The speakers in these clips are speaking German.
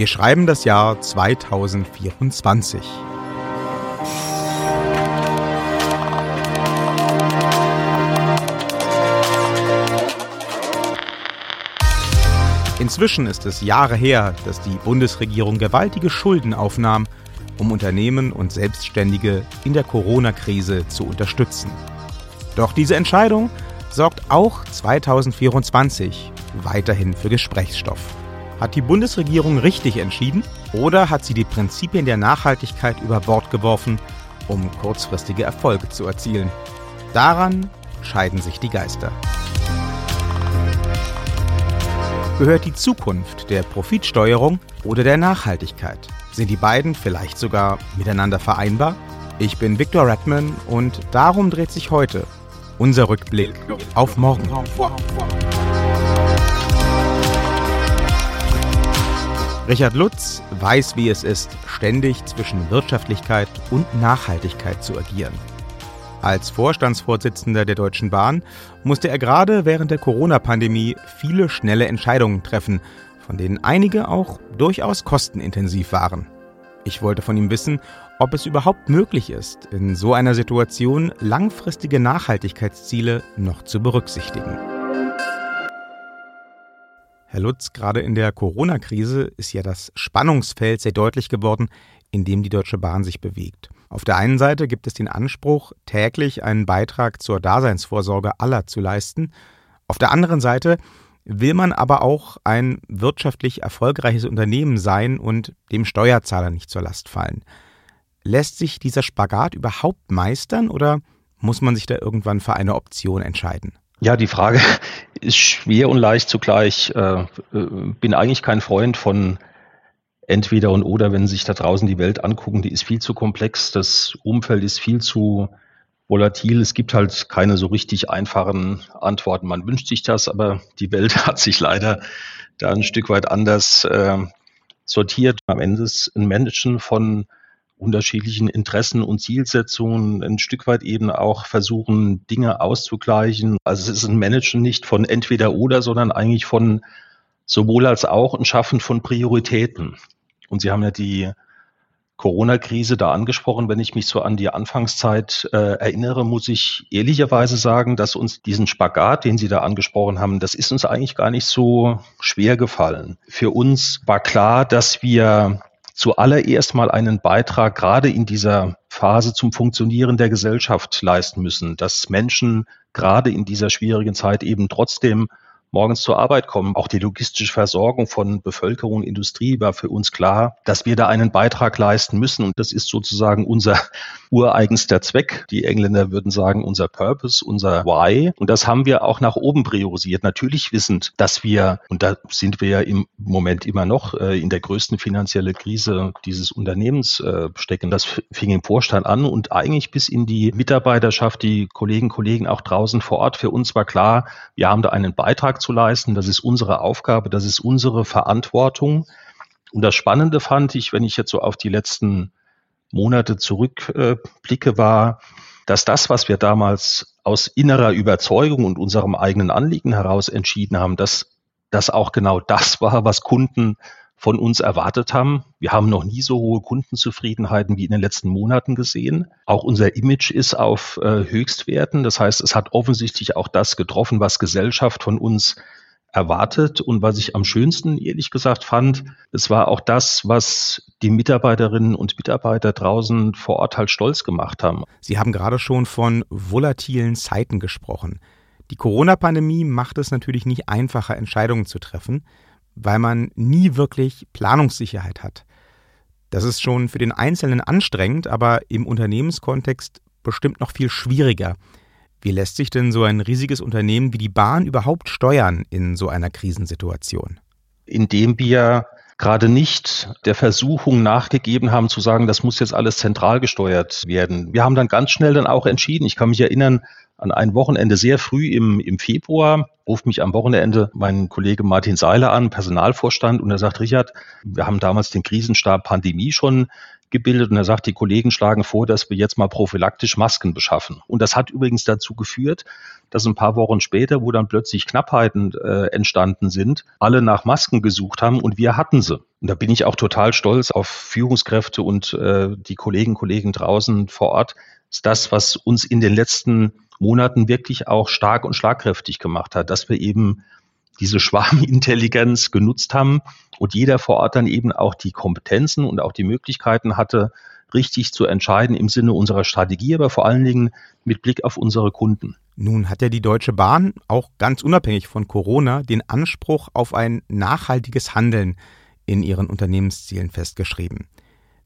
Wir schreiben das Jahr 2024. Inzwischen ist es Jahre her, dass die Bundesregierung gewaltige Schulden aufnahm, um Unternehmen und Selbstständige in der Corona-Krise zu unterstützen. Doch diese Entscheidung sorgt auch 2024 weiterhin für Gesprächsstoff. Hat die Bundesregierung richtig entschieden oder hat sie die Prinzipien der Nachhaltigkeit über Bord geworfen, um kurzfristige Erfolge zu erzielen? Daran scheiden sich die Geister. Gehört die Zukunft der Profitsteuerung oder der Nachhaltigkeit? Sind die beiden vielleicht sogar miteinander vereinbar? Ich bin Viktor Redman und darum dreht sich heute unser Rückblick auf morgen. Richard Lutz weiß, wie es ist, ständig zwischen Wirtschaftlichkeit und Nachhaltigkeit zu agieren. Als Vorstandsvorsitzender der Deutschen Bahn musste er gerade während der Corona-Pandemie viele schnelle Entscheidungen treffen, von denen einige auch durchaus kostenintensiv waren. Ich wollte von ihm wissen, ob es überhaupt möglich ist, in so einer Situation langfristige Nachhaltigkeitsziele noch zu berücksichtigen. Herr Lutz, gerade in der Corona-Krise ist ja das Spannungsfeld sehr deutlich geworden, in dem die Deutsche Bahn sich bewegt. Auf der einen Seite gibt es den Anspruch, täglich einen Beitrag zur Daseinsvorsorge aller zu leisten. Auf der anderen Seite will man aber auch ein wirtschaftlich erfolgreiches Unternehmen sein und dem Steuerzahler nicht zur Last fallen. Lässt sich dieser Spagat überhaupt meistern oder muss man sich da irgendwann für eine Option entscheiden? Ja, die Frage ist schwer und leicht zugleich. Äh, äh, bin eigentlich kein Freund von entweder und oder, wenn Sie sich da draußen die Welt angucken, die ist viel zu komplex, das Umfeld ist viel zu volatil. Es gibt halt keine so richtig einfachen Antworten. Man wünscht sich das, aber die Welt hat sich leider da ein Stück weit anders äh, sortiert. Am Ende ist ein Managen von unterschiedlichen Interessen und Zielsetzungen ein Stück weit eben auch versuchen, Dinge auszugleichen. Also es ist ein Managen nicht von entweder oder, sondern eigentlich von sowohl als auch ein Schaffen von Prioritäten. Und Sie haben ja die Corona-Krise da angesprochen. Wenn ich mich so an die Anfangszeit äh, erinnere, muss ich ehrlicherweise sagen, dass uns diesen Spagat, den Sie da angesprochen haben, das ist uns eigentlich gar nicht so schwer gefallen. Für uns war klar, dass wir zuallererst mal einen Beitrag gerade in dieser Phase zum Funktionieren der Gesellschaft leisten müssen, dass Menschen gerade in dieser schwierigen Zeit eben trotzdem morgens zur Arbeit kommen. Auch die logistische Versorgung von Bevölkerung Industrie war für uns klar, dass wir da einen Beitrag leisten müssen. Und das ist sozusagen unser ureigenster Zweck. Die Engländer würden sagen, unser Purpose, unser Why. Und das haben wir auch nach oben priorisiert. Natürlich wissend, dass wir, und da sind wir ja im Moment immer noch äh, in der größten finanziellen Krise dieses Unternehmens äh, stecken. Das fing im Vorstand an und eigentlich bis in die Mitarbeiterschaft, die Kollegen, Kollegen auch draußen vor Ort. Für uns war klar, wir haben da einen Beitrag zu leisten. Das ist unsere Aufgabe, das ist unsere Verantwortung. Und das Spannende fand ich, wenn ich jetzt so auf die letzten Monate zurückblicke, war, dass das, was wir damals aus innerer Überzeugung und unserem eigenen Anliegen heraus entschieden haben, dass das auch genau das war, was Kunden von uns erwartet haben. Wir haben noch nie so hohe Kundenzufriedenheiten wie in den letzten Monaten gesehen. Auch unser Image ist auf äh, Höchstwerten. Das heißt, es hat offensichtlich auch das getroffen, was Gesellschaft von uns erwartet. Und was ich am schönsten, ehrlich gesagt, fand, es war auch das, was die Mitarbeiterinnen und Mitarbeiter draußen vor Ort halt stolz gemacht haben. Sie haben gerade schon von volatilen Zeiten gesprochen. Die Corona-Pandemie macht es natürlich nicht einfacher, Entscheidungen zu treffen weil man nie wirklich Planungssicherheit hat. Das ist schon für den Einzelnen anstrengend, aber im Unternehmenskontext bestimmt noch viel schwieriger. Wie lässt sich denn so ein riesiges Unternehmen wie die Bahn überhaupt steuern in so einer Krisensituation? Indem wir gerade nicht der Versuchung nachgegeben haben zu sagen, das muss jetzt alles zentral gesteuert werden. Wir haben dann ganz schnell dann auch entschieden, ich kann mich erinnern, An einem Wochenende sehr früh im, im Februar ruft mich am Wochenende mein Kollege Martin Seiler an, Personalvorstand, und er sagt, Richard, wir haben damals den Krisenstab Pandemie schon gebildet und er sagt, die Kollegen schlagen vor, dass wir jetzt mal prophylaktisch Masken beschaffen. Und das hat übrigens dazu geführt, dass ein paar Wochen später, wo dann plötzlich Knappheiten äh, entstanden sind, alle nach Masken gesucht haben und wir hatten sie. Und da bin ich auch total stolz auf Führungskräfte und äh, die Kollegen, Kollegen draußen vor Ort. Das ist das, was uns in den letzten Monaten wirklich auch stark und schlagkräftig gemacht hat, dass wir eben diese Schwarmintelligenz genutzt haben und jeder vor Ort dann eben auch die Kompetenzen und auch die Möglichkeiten hatte, richtig zu entscheiden im Sinne unserer Strategie, aber vor allen Dingen mit Blick auf unsere Kunden. Nun hat ja die Deutsche Bahn auch ganz unabhängig von Corona den Anspruch auf ein nachhaltiges Handeln in ihren Unternehmenszielen festgeschrieben.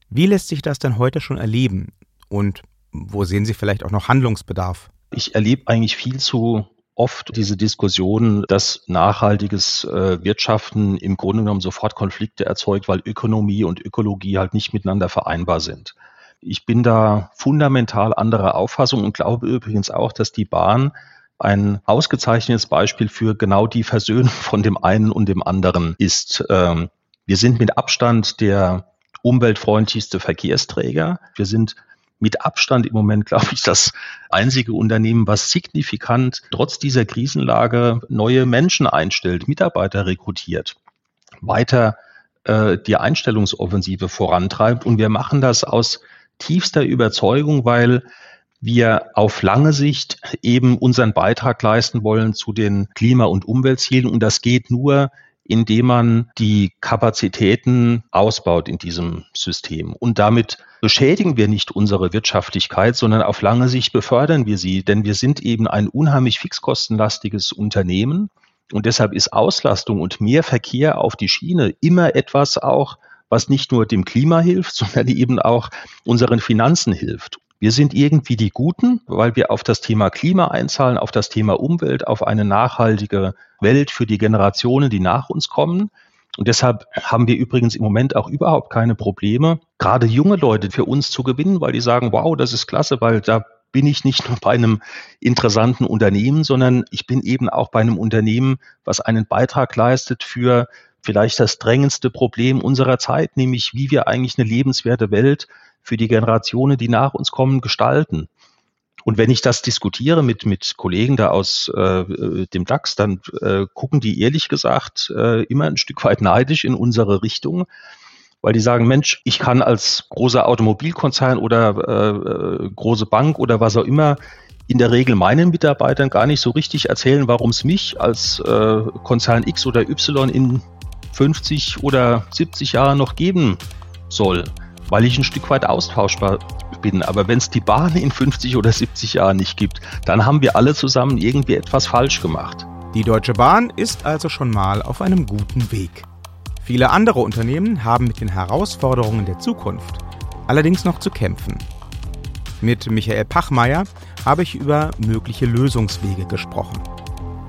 Wie lässt sich das denn heute schon erleben und wo sehen Sie vielleicht auch noch Handlungsbedarf? Ich erlebe eigentlich viel zu oft diese Diskussion, dass nachhaltiges äh, Wirtschaften im Grunde genommen sofort Konflikte erzeugt, weil Ökonomie und Ökologie halt nicht miteinander vereinbar sind. Ich bin da fundamental anderer Auffassung und glaube übrigens auch, dass die Bahn ein ausgezeichnetes Beispiel für genau die Versöhnung von dem einen und dem anderen ist. Ähm, wir sind mit Abstand der umweltfreundlichste Verkehrsträger. Wir sind mit Abstand im Moment, glaube ich, das einzige Unternehmen, was signifikant trotz dieser Krisenlage neue Menschen einstellt, Mitarbeiter rekrutiert, weiter äh, die Einstellungsoffensive vorantreibt. Und wir machen das aus tiefster Überzeugung, weil wir auf lange Sicht eben unseren Beitrag leisten wollen zu den Klima- und Umweltzielen. Und das geht nur, indem man die Kapazitäten ausbaut in diesem System. Und damit beschädigen wir nicht unsere Wirtschaftlichkeit, sondern auf lange Sicht befördern wir sie, denn wir sind eben ein unheimlich fixkostenlastiges Unternehmen. Und deshalb ist Auslastung und mehr Verkehr auf die Schiene immer etwas auch, was nicht nur dem Klima hilft, sondern eben auch unseren Finanzen hilft. Wir sind irgendwie die Guten, weil wir auf das Thema Klima einzahlen, auf das Thema Umwelt, auf eine nachhaltige Welt für die Generationen, die nach uns kommen. Und deshalb haben wir übrigens im Moment auch überhaupt keine Probleme, gerade junge Leute für uns zu gewinnen, weil die sagen, wow, das ist klasse, weil da bin ich nicht nur bei einem interessanten Unternehmen, sondern ich bin eben auch bei einem Unternehmen, was einen Beitrag leistet für vielleicht das drängendste Problem unserer Zeit, nämlich wie wir eigentlich eine lebenswerte Welt für die Generationen, die nach uns kommen, gestalten. Und wenn ich das diskutiere mit, mit Kollegen da aus äh, dem DAX, dann äh, gucken die ehrlich gesagt äh, immer ein Stück weit neidisch in unsere Richtung, weil die sagen, Mensch, ich kann als großer Automobilkonzern oder äh, große Bank oder was auch immer in der Regel meinen Mitarbeitern gar nicht so richtig erzählen, warum es mich als äh, Konzern X oder Y in 50 oder 70 Jahren noch geben soll weil ich ein Stück weit austauschbar bin. Aber wenn es die Bahn in 50 oder 70 Jahren nicht gibt, dann haben wir alle zusammen irgendwie etwas falsch gemacht. Die Deutsche Bahn ist also schon mal auf einem guten Weg. Viele andere Unternehmen haben mit den Herausforderungen der Zukunft allerdings noch zu kämpfen. Mit Michael Pachmeier habe ich über mögliche Lösungswege gesprochen.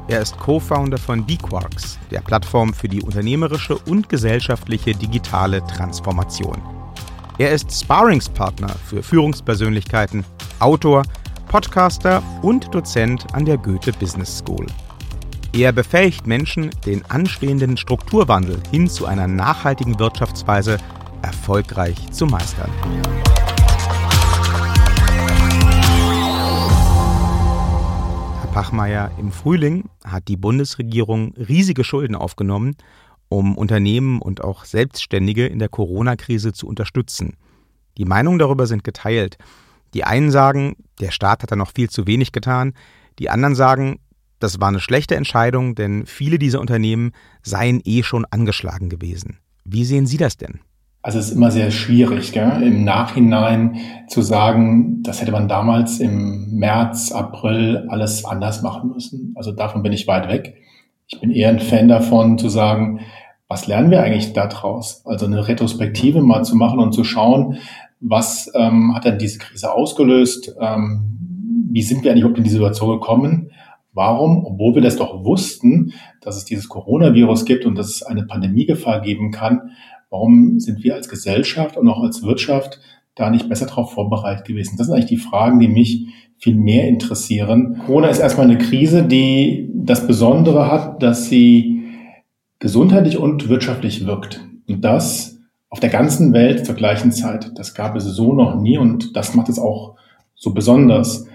Er ist Co-Founder von D-Quarks, der Plattform für die unternehmerische und gesellschaftliche digitale Transformation. Er ist Sparringspartner für Führungspersönlichkeiten, Autor, Podcaster und Dozent an der Goethe Business School. Er befähigt Menschen, den anstehenden Strukturwandel hin zu einer nachhaltigen Wirtschaftsweise erfolgreich zu meistern. Pachmeier, im Frühling hat die Bundesregierung riesige Schulden aufgenommen um Unternehmen und auch Selbstständige in der Corona-Krise zu unterstützen. Die Meinungen darüber sind geteilt. Die einen sagen, der Staat hat da noch viel zu wenig getan. Die anderen sagen, das war eine schlechte Entscheidung, denn viele dieser Unternehmen seien eh schon angeschlagen gewesen. Wie sehen Sie das denn? Also es ist immer sehr schwierig, gell? im Nachhinein zu sagen, das hätte man damals im März, April alles anders machen müssen. Also davon bin ich weit weg. Ich bin eher ein Fan davon zu sagen, was lernen wir eigentlich daraus? Also eine Retrospektive mal zu machen und zu schauen, was ähm, hat denn diese Krise ausgelöst? Ähm, wie sind wir eigentlich überhaupt in diese Situation gekommen? Warum, obwohl wir das doch wussten, dass es dieses Coronavirus gibt und dass es eine Pandemiegefahr geben kann, warum sind wir als Gesellschaft und auch als Wirtschaft da nicht besser darauf vorbereitet gewesen? Das sind eigentlich die Fragen, die mich viel mehr interessieren. Corona ist erstmal eine Krise, die das Besondere hat, dass sie gesundheitlich und wirtschaftlich wirkt. Und das auf der ganzen Welt zur gleichen Zeit. Das gab es so noch nie und das macht es auch so besonders.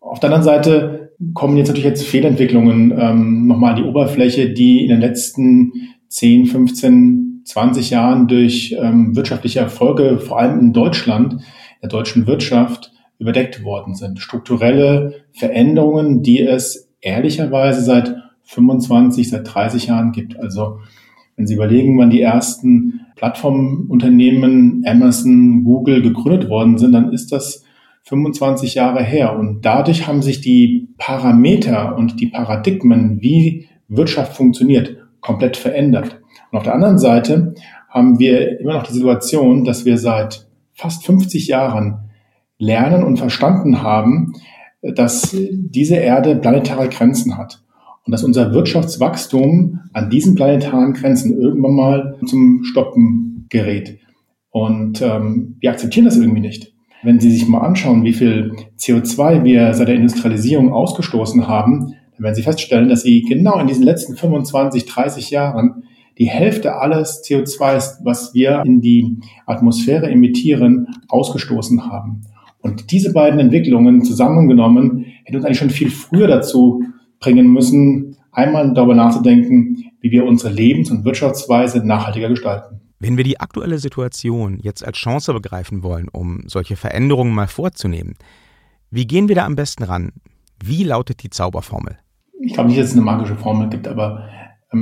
Auf der anderen Seite kommen jetzt natürlich jetzt Fehlentwicklungen ähm, nochmal an die Oberfläche, die in den letzten 10, 15, 20 Jahren durch ähm, wirtschaftliche Erfolge, vor allem in Deutschland, der deutschen Wirtschaft, überdeckt worden sind. Strukturelle Veränderungen, die es ehrlicherweise seit 25, seit 30 Jahren gibt. Also wenn Sie überlegen, wann die ersten Plattformunternehmen Amazon, Google gegründet worden sind, dann ist das 25 Jahre her. Und dadurch haben sich die Parameter und die Paradigmen, wie Wirtschaft funktioniert, komplett verändert. Und auf der anderen Seite haben wir immer noch die Situation, dass wir seit fast 50 Jahren lernen und verstanden haben, dass diese Erde planetare Grenzen hat und dass unser Wirtschaftswachstum an diesen planetaren Grenzen irgendwann mal zum Stoppen gerät. Und ähm, wir akzeptieren das irgendwie nicht. Wenn Sie sich mal anschauen, wie viel CO2 wir seit der Industrialisierung ausgestoßen haben, dann werden Sie feststellen, dass Sie genau in diesen letzten 25, 30 Jahren die Hälfte alles CO2, was wir in die Atmosphäre emittieren, ausgestoßen haben. Und diese beiden Entwicklungen zusammengenommen hätten uns eigentlich schon viel früher dazu bringen müssen, einmal darüber nachzudenken, wie wir unsere Lebens- und Wirtschaftsweise nachhaltiger gestalten. Wenn wir die aktuelle Situation jetzt als Chance begreifen wollen, um solche Veränderungen mal vorzunehmen, wie gehen wir da am besten ran? Wie lautet die Zauberformel? Ich glaube nicht, dass es eine magische Formel gibt, aber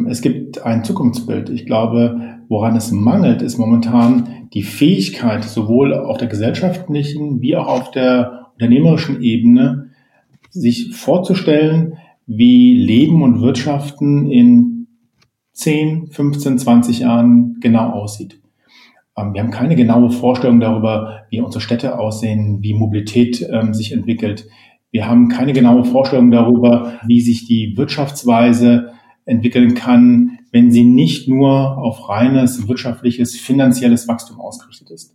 es gibt ein Zukunftsbild. Ich glaube, woran es mangelt, ist momentan die Fähigkeit, sowohl auf der gesellschaftlichen wie auch auf der unternehmerischen Ebene, sich vorzustellen, wie Leben und Wirtschaften in 10, 15, 20 Jahren genau aussieht. Ähm, wir haben keine genaue Vorstellung darüber, wie unsere Städte aussehen, wie Mobilität ähm, sich entwickelt. Wir haben keine genaue Vorstellung darüber, wie sich die Wirtschaftsweise entwickeln kann, wenn sie nicht nur auf reines wirtschaftliches, finanzielles Wachstum ausgerichtet ist.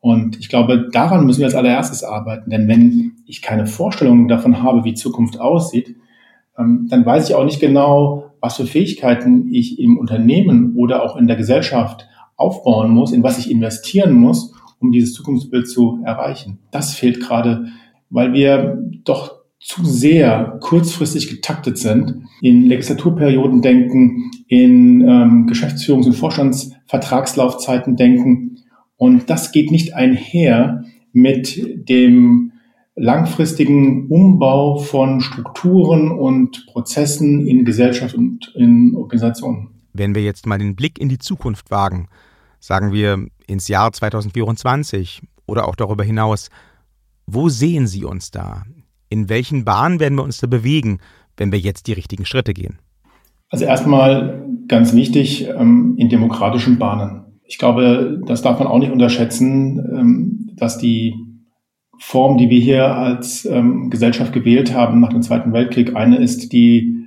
Und ich glaube, daran müssen wir als allererstes arbeiten. Denn wenn ich keine Vorstellung davon habe, wie Zukunft aussieht, ähm, dann weiß ich auch nicht genau, was für Fähigkeiten ich im Unternehmen oder auch in der Gesellschaft aufbauen muss, in was ich investieren muss, um dieses Zukunftsbild zu erreichen. Das fehlt gerade, weil wir doch zu sehr kurzfristig getaktet sind, in Legislaturperioden denken, in ähm, Geschäftsführungs- und Vorstandsvertragslaufzeiten denken. Und das geht nicht einher mit dem langfristigen Umbau von Strukturen und Prozessen in Gesellschaft und in Organisationen. Wenn wir jetzt mal den Blick in die Zukunft wagen, sagen wir ins Jahr 2024 oder auch darüber hinaus, wo sehen Sie uns da? In welchen Bahnen werden wir uns da bewegen, wenn wir jetzt die richtigen Schritte gehen? Also erstmal ganz wichtig, ähm, in demokratischen Bahnen. Ich glaube, das darf man auch nicht unterschätzen, ähm, dass die Form, die wir hier als ähm, Gesellschaft gewählt haben nach dem Zweiten Weltkrieg, eine ist, die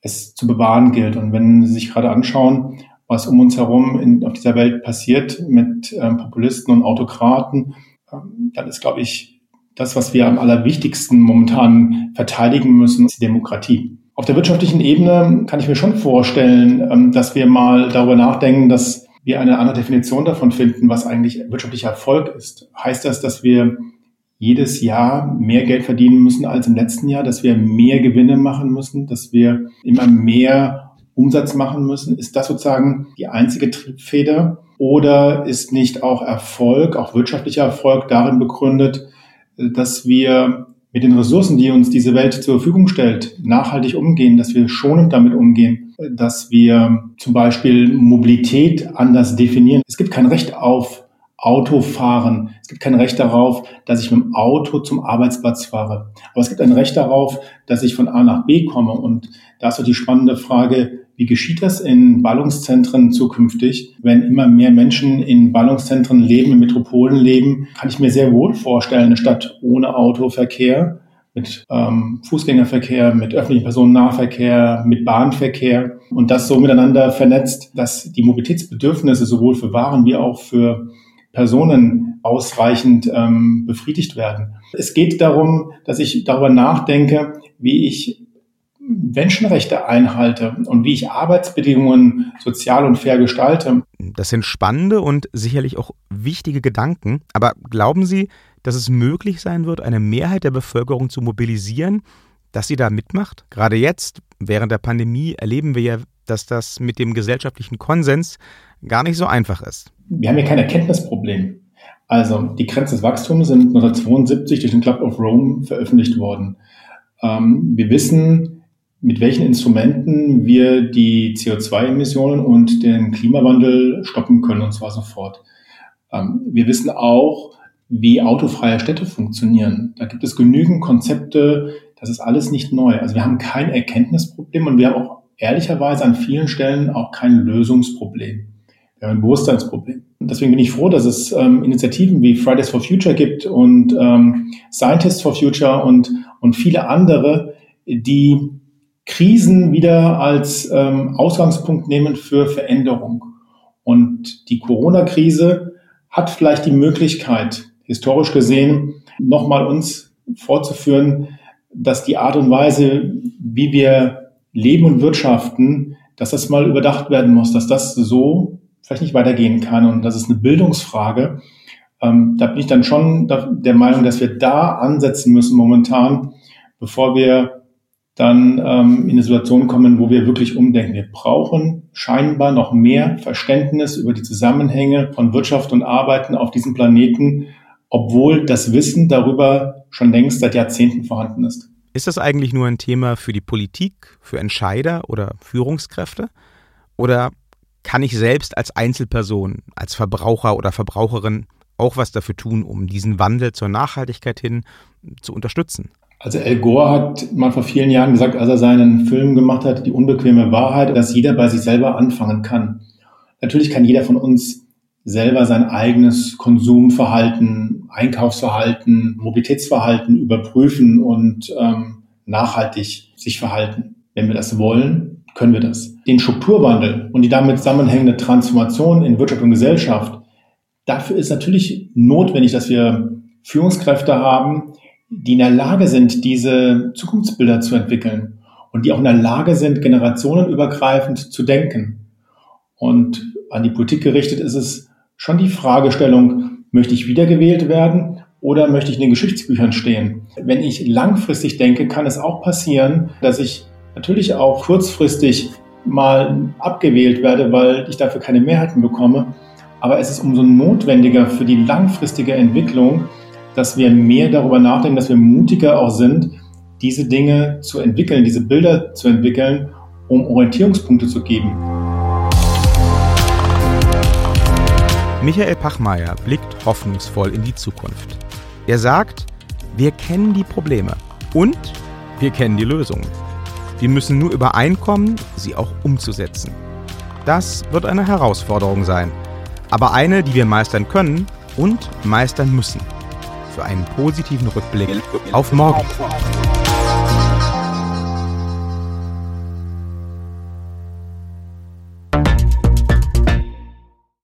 es zu bewahren gilt. Und wenn Sie sich gerade anschauen, was um uns herum in, auf dieser Welt passiert mit Populisten und Autokraten, dann ist, glaube ich, das, was wir am allerwichtigsten momentan verteidigen müssen, ist die Demokratie. Auf der wirtschaftlichen Ebene kann ich mir schon vorstellen, ähm, dass wir mal darüber nachdenken, dass wir eine andere Definition davon finden, was eigentlich wirtschaftlicher Erfolg ist. Heißt das, dass wir jedes Jahr mehr Geld verdienen müssen als im letzten Jahr, dass wir mehr Gewinne machen müssen, dass wir immer mehr Umsatz machen müssen? Ist das sozusagen die einzige Triebfeder? Oder ist nicht auch Erfolg, auch wirtschaftlicher Erfolg darin begründet, dass wir mit den Ressourcen, die uns diese Welt zur Verfügung stellt, nachhaltig umgehen, dass wir schonend damit umgehen, dass wir zum Beispiel Mobilität anders definieren. Es gibt kein Recht auf Autofahren. Es gibt kein Recht darauf, dass ich mit dem Auto zum Arbeitsplatz fahre. Aber es gibt ein Recht darauf, dass ich von A nach B komme. Und da ist so die spannende Frage, wie geschieht das in Ballungszentren zukünftig? Wenn immer mehr Menschen in Ballungszentren leben, in Metropolen leben, kann ich mir sehr wohl vorstellen, eine Stadt ohne Autoverkehr, mit ähm, Fußgängerverkehr, mit öffentlichem Personennahverkehr, mit Bahnverkehr und das so miteinander vernetzt, dass die Mobilitätsbedürfnisse sowohl für Waren wie auch für Personen ausreichend ähm, befriedigt werden. Es geht darum, dass ich darüber nachdenke, wie ich Menschenrechte einhalte und wie ich Arbeitsbedingungen sozial und fair gestalte. Das sind spannende und sicherlich auch wichtige Gedanken. Aber glauben Sie, dass es möglich sein wird, eine Mehrheit der Bevölkerung zu mobilisieren, dass sie da mitmacht? Gerade jetzt, während der Pandemie, erleben wir ja, dass das mit dem gesellschaftlichen Konsens gar nicht so einfach ist. Wir haben hier kein Erkenntnisproblem. Also die Grenzen des Wachstums sind 1972 durch den Club of Rome veröffentlicht worden. Ähm, wir wissen, mit welchen Instrumenten wir die CO2-Emissionen und den Klimawandel stoppen können, und zwar sofort. Ähm, wir wissen auch, wie autofreie Städte funktionieren. Da gibt es genügend Konzepte, das ist alles nicht neu. Also wir haben kein Erkenntnisproblem und wir haben auch ehrlicherweise an vielen Stellen auch kein Lösungsproblem. Wir haben ein Bewusstseinsproblem. Deswegen bin ich froh, dass es ähm, Initiativen wie Fridays for Future gibt und ähm, Scientists for Future und, und viele andere, die Krisen wieder als ähm, Ausgangspunkt nehmen für Veränderung. Und die Corona-Krise hat vielleicht die Möglichkeit, historisch gesehen, nochmal uns vorzuführen, dass die Art und Weise, wie wir leben und wirtschaften, dass das mal überdacht werden muss, dass das so vielleicht nicht weitergehen kann. Und das ist eine Bildungsfrage. Ähm, da bin ich dann schon der Meinung, dass wir da ansetzen müssen momentan, bevor wir dann ähm, in eine Situation kommen, wo wir wirklich umdenken. Wir brauchen scheinbar noch mehr Verständnis über die Zusammenhänge von Wirtschaft und Arbeiten auf diesem Planeten, obwohl das Wissen darüber schon längst seit Jahrzehnten vorhanden ist. Ist das eigentlich nur ein Thema für die Politik, für Entscheider oder Führungskräfte? Oder kann ich selbst als Einzelperson, als Verbraucher oder Verbraucherin auch was dafür tun, um diesen Wandel zur Nachhaltigkeit hin zu unterstützen? Also Al Gore hat mal vor vielen Jahren gesagt, als er seinen Film gemacht hat, die unbequeme Wahrheit, dass jeder bei sich selber anfangen kann. Natürlich kann jeder von uns selber sein eigenes Konsumverhalten, Einkaufsverhalten, Mobilitätsverhalten überprüfen und ähm, nachhaltig sich verhalten. Wenn wir das wollen, können wir das. Den Strukturwandel und die damit zusammenhängende Transformation in Wirtschaft und Gesellschaft, dafür ist natürlich notwendig, dass wir Führungskräfte haben, die in der Lage sind, diese Zukunftsbilder zu entwickeln und die auch in der Lage sind, generationenübergreifend zu denken. Und an die Politik gerichtet ist es schon die Fragestellung, möchte ich wiedergewählt werden oder möchte ich in den Geschichtsbüchern stehen? Wenn ich langfristig denke, kann es auch passieren, dass ich natürlich auch kurzfristig mal abgewählt werde, weil ich dafür keine Mehrheiten bekomme. Aber es ist umso notwendiger für die langfristige Entwicklung, dass wir mehr darüber nachdenken, dass wir mutiger auch sind, diese Dinge zu entwickeln, diese Bilder zu entwickeln, um Orientierungspunkte zu geben. Michael Pachmeier blickt hoffnungsvoll in die Zukunft. Er sagt, wir kennen die Probleme und wir kennen die Lösungen. Wir müssen nur übereinkommen, sie auch umzusetzen. Das wird eine Herausforderung sein, aber eine, die wir meistern können und meistern müssen für einen positiven Rückblick auf morgen.